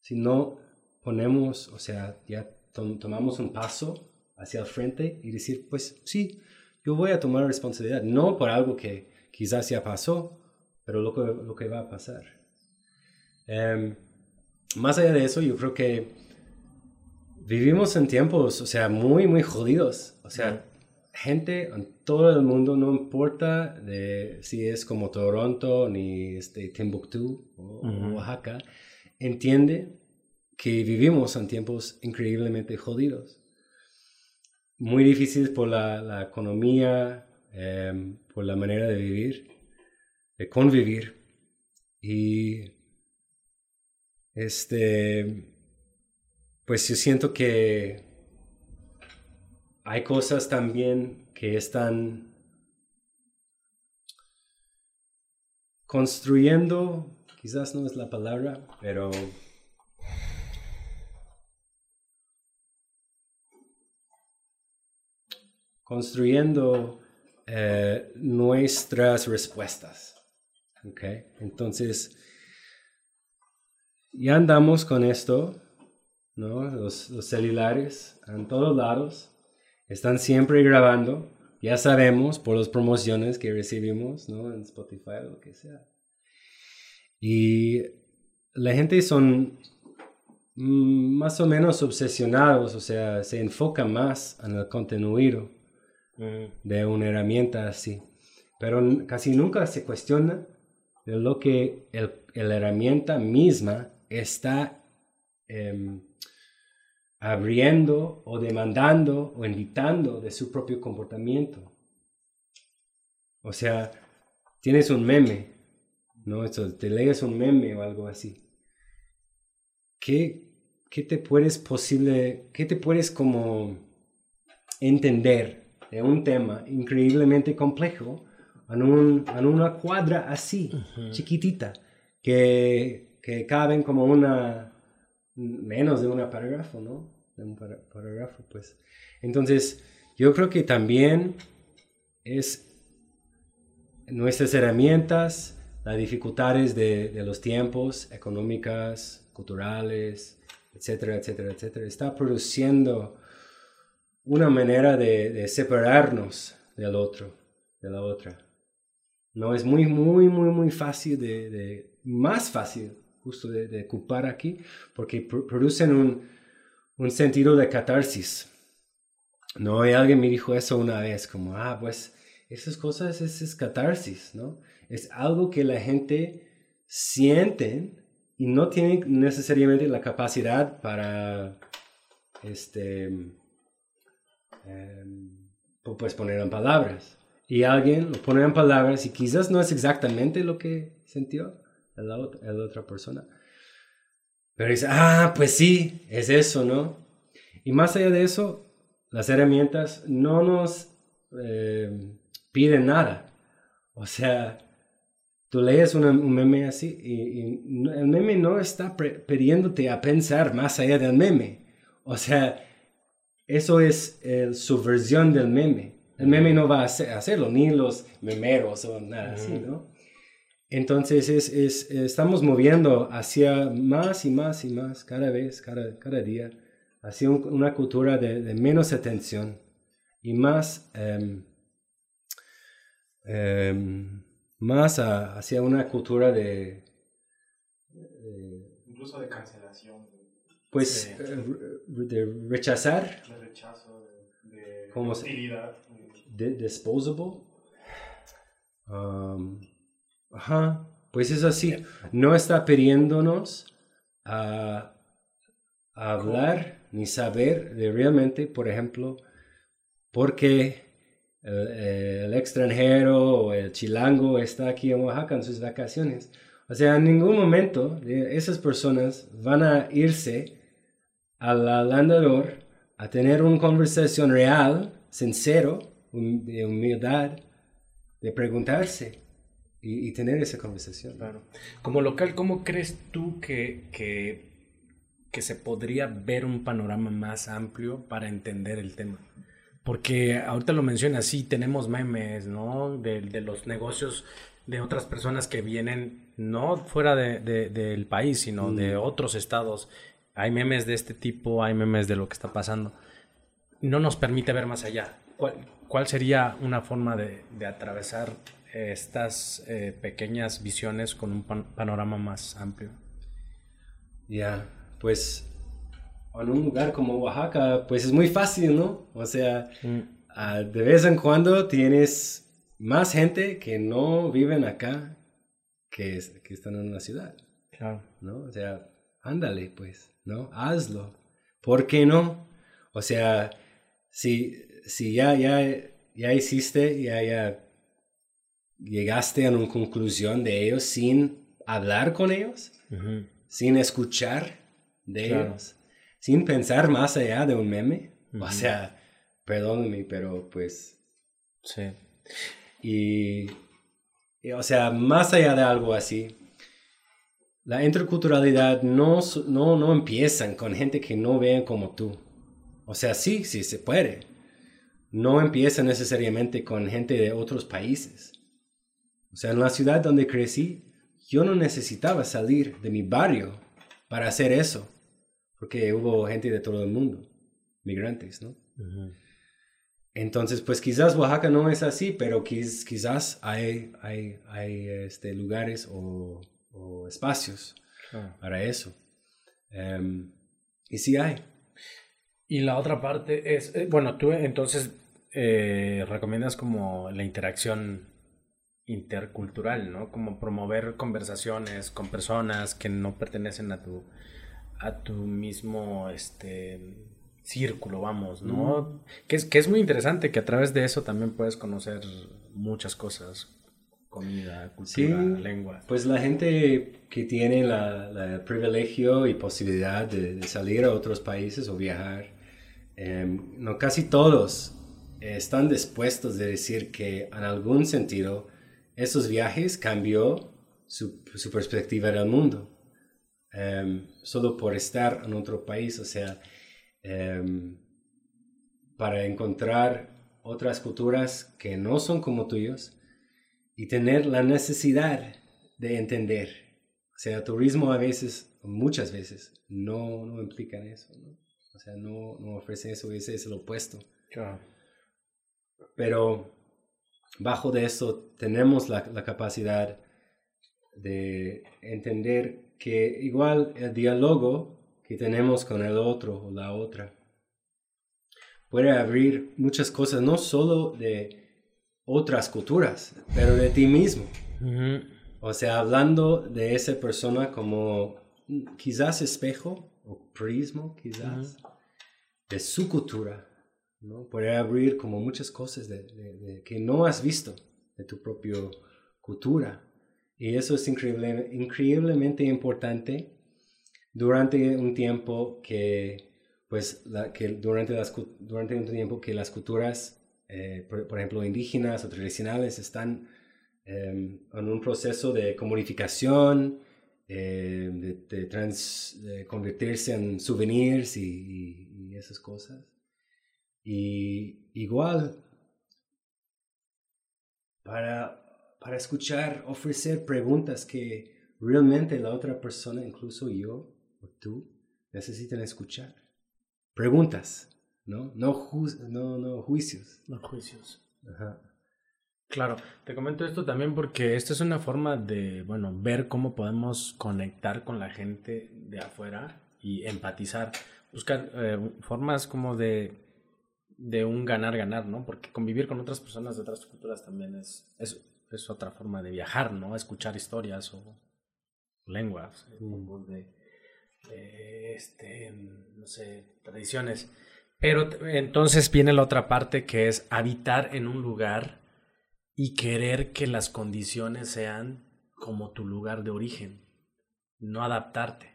Si no ponemos, o sea, ya tomamos un paso hacia el frente y decir, pues sí, yo voy a tomar responsabilidad, no por algo que quizás ya pasó, pero lo que, lo que va a pasar. Em, más allá de eso, yo creo que vivimos en tiempos, o sea, muy, muy jodidos. O sea, gente en todo el mundo, no importa de si es como Toronto, ni este, Timbuktu o Oaxaca, entiende que vivimos en tiempos increíblemente jodidos. Muy difíciles por la, la economía, em, por la manera de vivir de convivir. Y este, pues yo siento que hay cosas también que están construyendo, quizás no es la palabra, pero construyendo eh, nuestras respuestas. Okay. Entonces, ya andamos con esto, ¿no? Los, celulares en todos lados están siempre grabando. Ya sabemos por las promociones que recibimos, ¿no? En Spotify o lo que sea. Y la gente son mm, más o menos obsesionados, o sea, se enfoca más en el contenido de una herramienta así. Pero casi nunca se cuestiona de lo que el, la herramienta misma está em, abriendo o demandando o invitando de su propio comportamiento. O sea, tienes un meme, ¿no? Esto, te lees un meme o algo así. ¿Qué, qué te puedes posible, qué te puedes como entender de un tema increíblemente complejo en, un, en una cuadra así, chiquitita, que, que, caben como una, menos de un parágrafo, ¿no? De un parágrafo, pues. Entonces, yo creo que también es nuestras herramientas, las dificultades de, de los tiempos económicas, culturales, etcétera, etcétera, etcétera, está produciendo una manera de, de separarnos del otro, de la otra. No es muy, muy, muy, muy fácil de, más fácil justo de, de ocupar aquí, porque producen un, un, sentido de catarsis. No, y alguien me dijo eso una vez, como, ah, pues esas cosas es, es catarsis, ¿no? Es algo que la gente siente y no tiene necesariamente la capacidad para, este, em, pues poner en palabras y alguien lo pone en palabras y quizás no es exactamente lo que sintió la, otra persona. Pero dice, ah, pues sí, es eso, ¿no? Y más allá de eso, las herramientas no nos eh, piden nada. O sea, tú lees un meme así y, el meme no está pidiéndote a pensar más allá del meme. O sea, eso es el, su versión del meme. El meme no va a hacerlo, ni los memeros o nada así, ¿no? Entonces es, estamos moviendo hacia más y más y más, cada vez, cada, cada día, hacia una cultura de, menos atención y más, em, em, más hacia una cultura de, Incluso de cancelación. Pues eh, de rechazar. De rechazo, de, de hostilidad. De, disposable. Um, Ajá, pues es así. No está pidiéndonos a, hablar ni saber de realmente, por ejemplo, por qué el, extranjero o el chilango está aquí en Oaxaca en sus vacaciones. O sea, en ningún momento esas personas van a irse al andador a tener una conversación real, sincero, de humildad, de preguntarse, y, tener esa conversación. Claro. Como local, ¿cómo crees tú que, que, que, se podría ver un panorama más amplio para entender el tema? Porque ahorita lo mencionas, sí, tenemos memes, ¿no? De, de los negocios de otras personas que vienen, no fuera de, del país, sino de mm. otros estados. Hay memes de este tipo, hay memes de lo que está pasando. No nos permite ver más allá. ¿Cuál, cuál sería una forma de, de atravesar estas eh, pequeñas visiones con un panorama más amplio. Ya, pues en un lugar como Oaxaca, pues es muy fácil, ¿no? O sea, mm. ah, de vez en cuando tienes más gente que no viven acá que, que están en la ciudad. Claro. ¿No? O sea, ándale, pues, ¿no? Hazlo. ¿Por qué no? O sea, si, si ya, ya, ya hiciste, ya, ya llegaste a una conclusión de ellos sin hablar con ellos, sin escuchar de ellos, sin pensar más allá de un meme. O sea, perdóname, pero pues... Sí. Y, o sea, más allá de algo así, la interculturalidad no, no, no empieza con gente que no ve como tú. O sea, sí, sí se puede. No empieza necesariamente con gente de otros países. O sea, en la ciudad donde crecí, yo no necesitaba salir de mi barrio para hacer eso, porque hubo gente de todo el mundo, migrantes, ¿no? Entonces, pues quizás Oaxaca no es así, pero quizás hay, hay, hay este, lugares o, espacios para eso. Em, y sí hay. Y la otra parte es, eh, bueno, tú entonces eh, recomiendas como la interacción intercultural, ¿no? Como promover conversaciones con personas que no pertenecen a tu, a tu mismo este, círculo, vamos, ¿no? Que, es, que es muy interesante que a través de eso también puedes conocer muchas cosas, comida, cultura, lengua. Pues la gente que tiene el privilegio y posibilidad de, salir a otros países o viajar, em, no casi todos están dispuestos de decir que en algún sentido esos viajes cambió su, perspectiva del mundo. Em, solo por estar en otro país, o sea, em, para encontrar otras culturas que no son como tuyos y tener la necesidad de entender. O sea, turismo a veces, muchas veces, no, no implica eso, ¿no? O sea, no, no ofrece eso, ese es el opuesto. Claro. Pero bajo de eso tenemos la, capacidad de entender que igual el diálogo que tenemos con el otro o la otra puede abrir muchas cosas, no solo de otras culturas, pero de ti mismo. O sea, hablando de esa persona como quizás espejo o prismo, quizás, de su cultura ¿no? Poder abrir como muchas cosas de, que no has visto de tu propia cultura. Y eso es increíble, increíblemente importante durante un tiempo que, pues, que durante, las, durante un tiempo que las culturas, eh, por, ejemplo, indígenas o tradicionales, están em, en un proceso de comunicación, eh, de, convertirse en souvenirs y, esas cosas. Y igual, para, para escuchar, ofrecer preguntas que realmente la otra persona, incluso yo o tú, necesitan escuchar. Preguntas, ¿no? No, no, no juicios. No juicios. Claro, te comento esto también porque esta es una forma de, bueno, ver cómo podemos conectar con la gente de afuera y empatizar, buscar eh, formas como de, de un ganar-ganar, ¿no? Porque convivir con otras personas de otras culturas también es, es, es otra forma de viajar, ¿no? Escuchar historias o lenguas, mm. de, de, este, no sé, tradiciones. Pero entonces viene la otra parte que es habitar en un lugar y querer que las condiciones sean como tu lugar de origen, no adaptarte.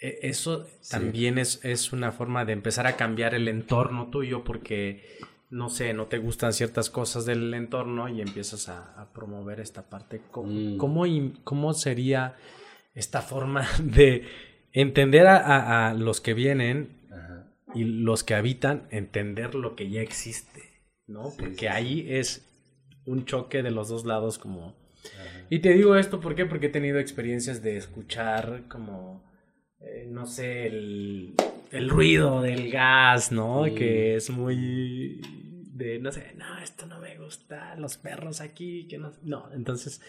E, eso también es, es una forma de empezar a cambiar el entorno tuyo porque, no sé, no te gustan ciertas cosas del entorno y empiezas a, promover esta parte. Mm. ¿Cómo, ¿Cómo, sería esta forma de entender a, a los que vienen y los que habitan entender lo que ya existe, ¿no? Porque ahí es un choque de los dos lados como... Y te digo esto, ¿por qué? Porque he tenido experiencias de escuchar como, eh, no sé, el, el, ruido del gas, ¿no? Que es muy de, no sé, no, esto no me gusta, los perros aquí, que no... No, entonces,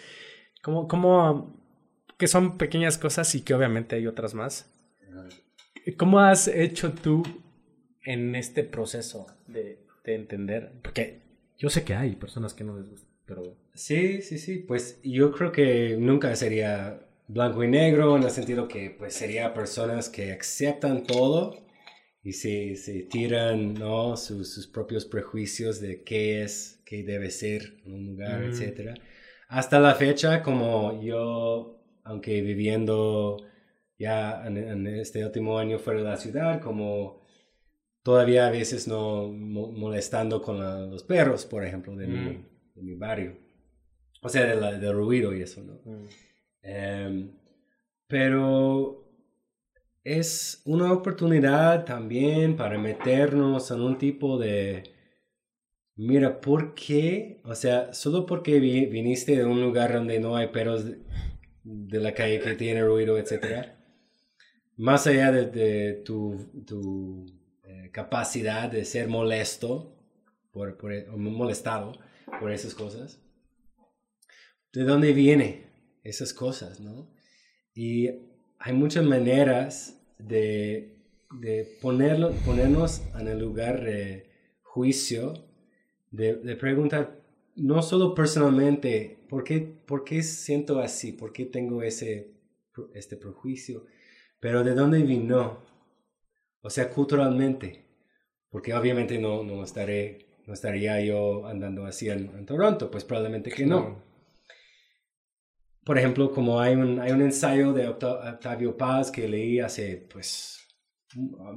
como, como, que son pequeñas cosas y que obviamente hay otras más. ¿Cómo has hecho tú en este proceso de, de, entender? Porque yo sé que hay personas que no les gusta, pero... Sí, sí, sí, pues yo creo que nunca sería blanco y negro en el sentido que pues sería personas que aceptan todo y se, se tiran ¿no? sus, sus, propios prejuicios de qué es, qué debe ser un lugar, mm. etc. Hasta la fecha, como yo, aunque viviendo ya en, en, este último año fuera de la ciudad, como todavía a veces no molestando con los perros, por ejemplo, de, mi, mm. de mi, barrio. O sea, del de ruido y eso, ¿no? Mm. Em, pero es una oportunidad también para meternos en un tipo de, mira, ¿por qué? O sea, solo porque viniste de un lugar donde no hay perros de, la calle que tiene ruido, etcétera, más allá de, de tu, tu capacidad de ser molesto, por, por, o molestado por esas cosas. ¿De dónde vienen esas cosas, no? Y hay muchas maneras de, de ponerlo, ponernos en el lugar de juicio, de, de, preguntar no solo personalmente, ¿por qué, ¿por qué siento así? ¿Por qué tengo ese este prejuicio? Pero ¿de dónde vino? O sea, culturalmente. Porque obviamente no, no, estaré, no estaría yo andando así en, Toronto, pues probablemente que no. Por ejemplo, como hay un, hay un ensayo de Octavio Paz que leí hace, pues,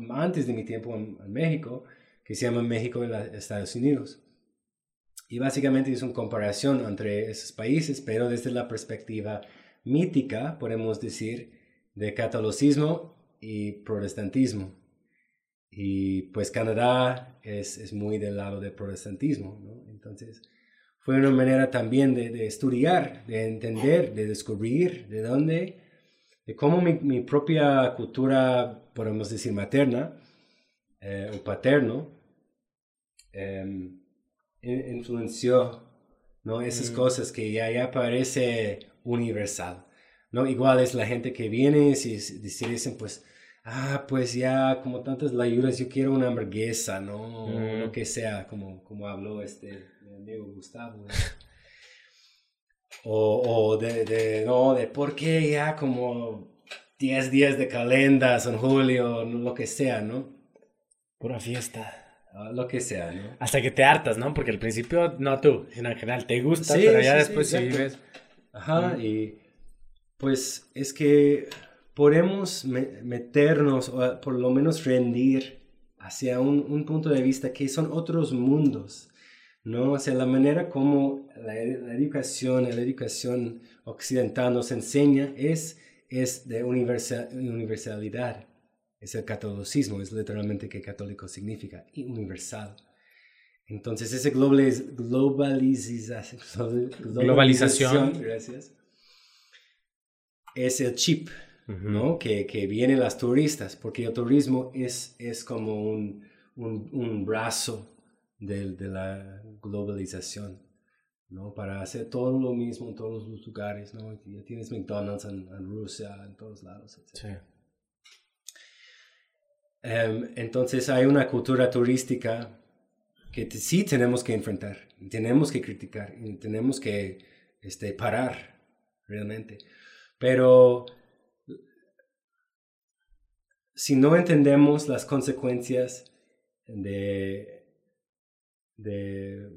antes de mi tiempo en, México, que se llama México y Estados Unidos. Y básicamente es una comparación entre esos países, pero desde la perspectiva mítica, podemos decir, de catolicismo y protestantismo. Y pues Canadá es, es muy del lado del protestantismo, ¿no? Entonces fue una manera también de, de, estudiar, de entender, de descubrir de dónde, de cómo mi, mi propia cultura, podemos decir materna eh, o paterno, eh, influenció ¿no? esas mm. cosas que ya, ya parece universal. ¿no? Igual es la gente que viene y, y dicen, pues, ah, pues ya como tantas layuras, yo quiero una hamburguesa, ¿no? Lo que sea, como, como habló este mi amigo Gustavo. o, o de, de, no, de por qué ya como 10 días de calendas en julio, lo que sea, ¿no? Pura fiesta. Ah, lo que sea, ¿no? Hasta que te hartas, ¿no? Porque al principio, no tú, sino en general, te gusta, pero ya después sí, vives. Ajá, y pues es que podemos meternos o por lo menos rendir hacia un, punto de vista que son otros mundos, ¿no? O sea, la manera como la, la educación, la educación occidental nos enseña es, es de universal, universalidad. Es el catolicismo, es literalmente que católico significa, y universal. Entonces, esa globaliz globalización, globalización, gracias, es el chip, ¿no? Que, que vienen las turistas, porque el turismo es, es como un, un, un brazo de, de, la globalización, ¿no? Para hacer todo lo mismo en todos los lugares, ¿no? Ya tienes McDonald's en, en Rusia, en todos lados, etc. Sí. Um, entonces hay una cultura turística que te, sí tenemos que enfrentar, y tenemos que criticar, y tenemos que este, parar realmente. Pero si no entendemos las consecuencias de, de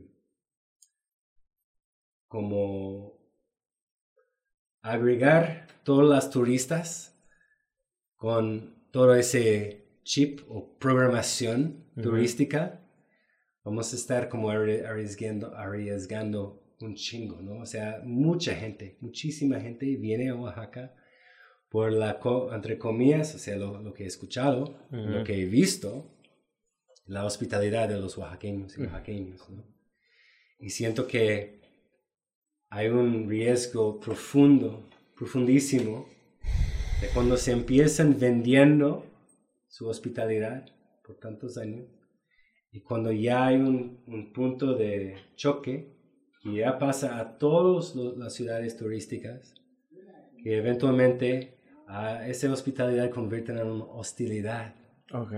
como agregar todas las turistas con todo ese chip o programación turística, vamos a estar como arri- arriesgando, arriesgando un chingo, ¿no? O sea, mucha gente, muchísima gente viene a Oaxaca por la, entre comillas, o sea, lo, lo que he escuchado, Ujú. lo que he visto, la hospitalidad de los oaxaqueños y oaxaqueños, ¿no? Y siento que hay un riesgo profundo, profundísimo, de cuando se empiezan vendiendo su hospitalidad por tantos años y cuando ya hay un, un punto de choque y ya pasa a todas las ciudades turísticas que eventualmente a esa hospitalidad convierten en una hostilidad, Ok.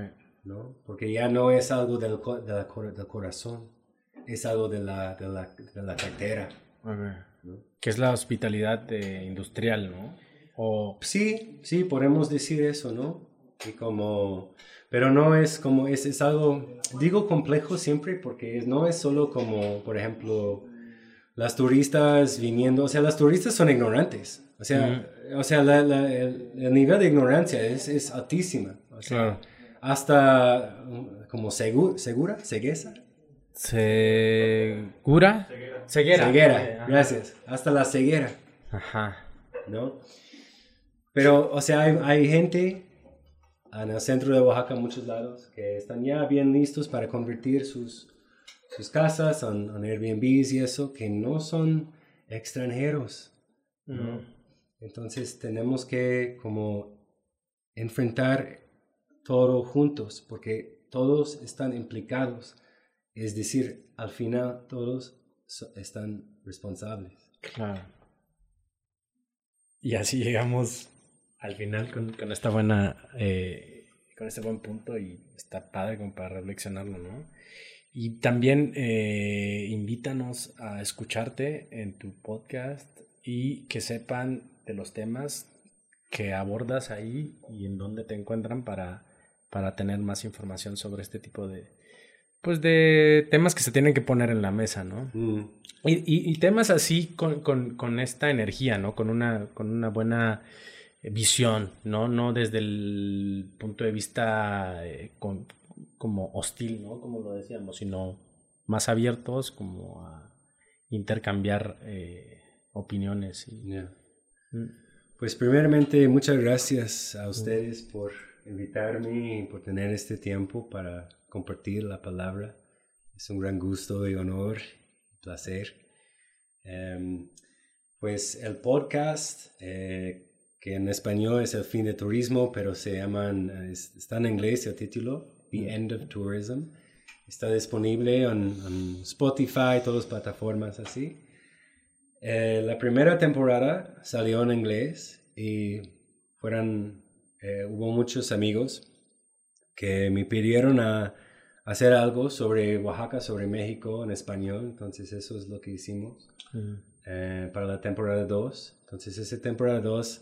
¿no? Porque ya no es algo del, del corazón, es algo de la, de la, de la cartera. Que es la hospitalidad eh, industrial, ¿no? O... Sí, sí, podemos decir eso, ¿no? Y como, pero no es como, es, es algo, digo complejo siempre porque no es solo como, por ejemplo, las turistas viniendo, o sea, las turistas son ignorantes, o sea, o sea la- la- el, el nivel de ignorancia es, es altísima, o sea, Claro. hasta um, como segura, segura, cegueza, ¿Segura? Ceguera. ceguera, Ajá. gracias, hasta la ceguera. Ajá. ¿no? Pero, o sea, hay, hay gente en el centro de Oaxaca, en muchos lados, que están ya bien listos para convertir sus, sus casas en, en Airbnbs y eso, que no son extranjeros, ¿no? Entonces tenemos que como enfrentar todo juntos, porque todos están implicados. Es decir, al final todos so- están responsables. Claro. Y así llegamos al final con, con esta buena, eh, con este buen punto y está padre como para reflexionarlo, ¿no? Y también eh, invítanos a escucharte en tu podcast y que sepan de los temas que abordas ahí y en dónde te encuentran para, para tener más información sobre este tipo de, pues de temas que se tienen que poner en la mesa, ¿no? Y, y- y temas así con, con- con esta energía, ¿no? Con una, con una buena visión, ¿no? No desde el punto de vista eh, con- como hostil, ¿no? Como lo decíamos, sino más abiertos como a intercambiar eh, opiniones. Y, Ya. Mm. Pues primeramente, muchas gracias a ustedes por invitarme y por tener este tiempo para compartir la palabra. Es un gran gusto y honor, placer. Em, pues el podcast, eh, que en español es El fin de turismo, pero se llaman, eh, es- está en inglés el título, The End of Tourism. Está disponible en, en Spotify, todas las plataformas así. Eh, la primera temporada salió en inglés y fueron, eh, hubo muchos amigos que me pidieron a hacer algo sobre Oaxaca, sobre México en español. Entonces eso es lo que hicimos Mm. eh, para la temporada 2. Entonces esa temporada 2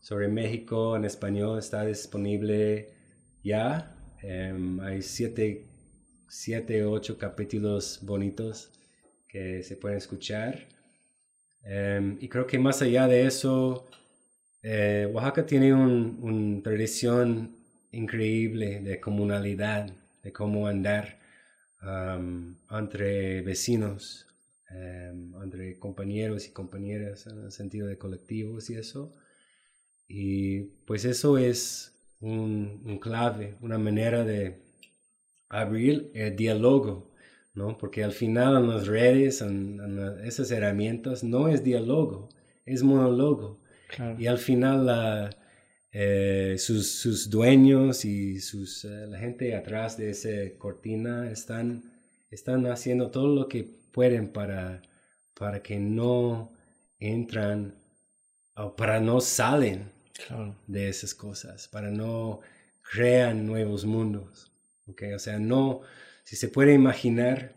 sobre México en español está disponible ya. Em, hay siete, siete, ocho capítulos bonitos que se pueden escuchar. Em, y creo que más allá de eso, eh, Oaxaca tiene un- una tradición increíble de comunalidad, de cómo andar entre vecinos, entre compañeros y compañeras en el sentido de colectivos y eso. Y pues eso es un, clave, una manera de abrir el diálogo, ¿no? Porque al final en las redes, en, esas herramientas, no es diálogo, es monólogo. Y al final la, eh, sus, sus, dueños y sus, eh, la gente atrás de esa cortina están, están haciendo todo lo que pueden para, para que no entran o para no salen de esas cosas, para no crean nuevos mundos. ¿okay? O sea, no, si se puede imaginar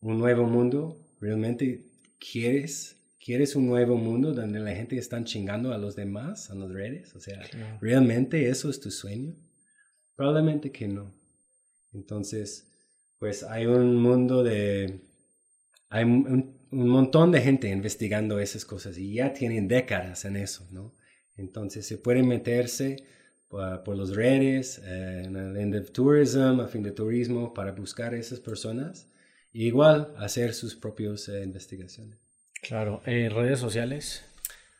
un nuevo mundo, realmente quieres, quieres un nuevo mundo donde la gente está chingando a los demás, a las redes. O sea, ¿realmente eso es tu sueño? Probablemente que no. Entonces, pues hay un mundo de... Hay un, un montón de gente investigando esas cosas y ya tienen décadas en eso, ¿no? Entonces se puede meterse por, los redes, eh, en el End of Tourism, a fin de turismo, para buscar a esas personas. E igual hacer sus propias eh, investigaciones. Claro, ¿En redes sociales.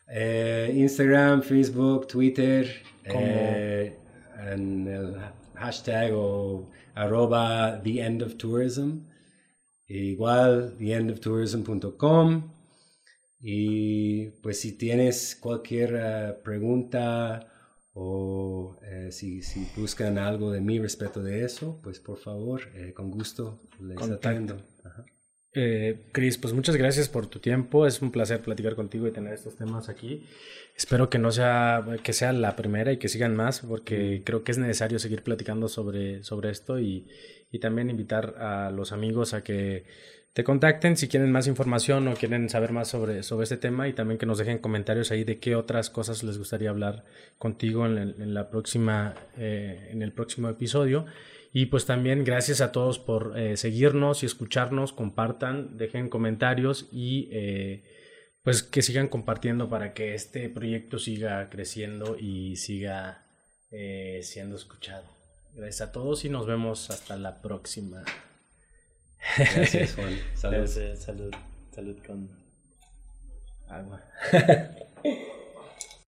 Eh, Instagram, Facebook, Twitter, en el hashtag o arroba The End of Tourism. E igual, theendoftourism.com. Y pues si tienes cualquier eh, pregunta o eh, si, si, buscan algo de mí respecto de eso, pues por favor, eh, con gusto les atendo. Cris, pues muchas gracias por tu tiempo. Es un placer platicar contigo y tener estos temas aquí. Espero que no sea, que sea la primera y que sigan más, porque creo que es necesario seguir platicando sobre, sobre esto y, y también invitar a los amigos a que te contacten si quieren más información o quieren saber más sobre, sobre este tema y también que nos dejen comentarios ahí de qué otras cosas les gustaría hablar contigo en, la próxima, eh, en el próximo episodio. Y pues también gracias a todos por eh, seguirnos y escucharnos, compartan, dejen comentarios y eh, pues que sigan compartiendo para que este proyecto siga creciendo y siga siendo escuchado. Gracias a todos y nos vemos hasta la próxima. Gracias, Juan. Salud. salud. Salud con agua.